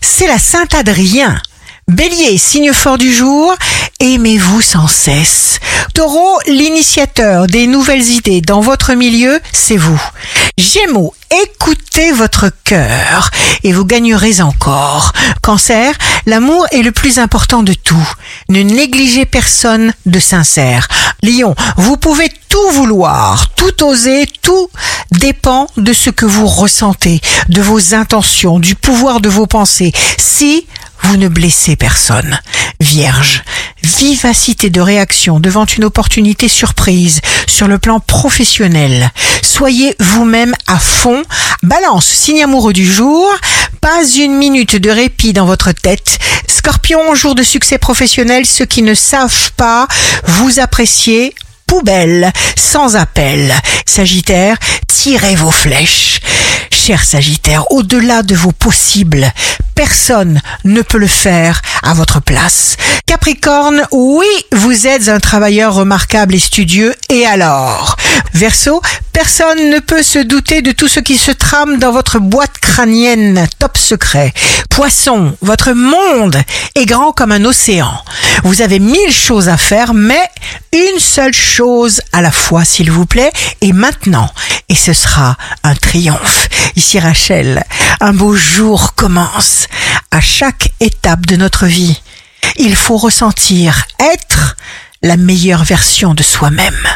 C'est la Sainte Adrien. Bélier, signe fort du jour, aimez-vous sans cesse. Taureau, l'initiateur des nouvelles idées dans votre milieu, c'est vous. Gémeaux, écoutez votre cœur et vous gagnerez encore. Cancer, l'amour est le plus important de tout. Ne négligez personne de sincère. Lion, vous pouvez tout vouloir, tout oser, tout dépend de ce que vous ressentez, de vos intentions, du pouvoir de vos pensées. Si vous ne blessez personne. Vierge, vivacité de réaction devant une opportunité surprise sur le plan professionnel. Soyez vous-même à fond. Balance, signe amoureux du jour. Pas une minute de répit dans votre tête. Scorpion, jour de succès professionnel, ceux qui ne savent pas vous apprécier poubelle, sans appel. Sagittaire, tirez vos flèches. Cher Sagittaire, au-delà de vos possibles, personne ne peut le faire à votre place. Capricorne, oui, vous êtes un travailleur remarquable et studieux, et alors? Verseau, personne ne peut se douter de tout ce qui se trame dans votre boîte crânienne, top secret. Poisson, votre monde est grand comme un océan. Vous avez mille choses à faire, mais une seule chose à la fois, s'il vous plaît, et maintenant. Et ce sera un triomphe. Ici Rachel, un beau jour commence. À chaque étape de notre vie, il faut ressentir être la meilleure version de soi-même.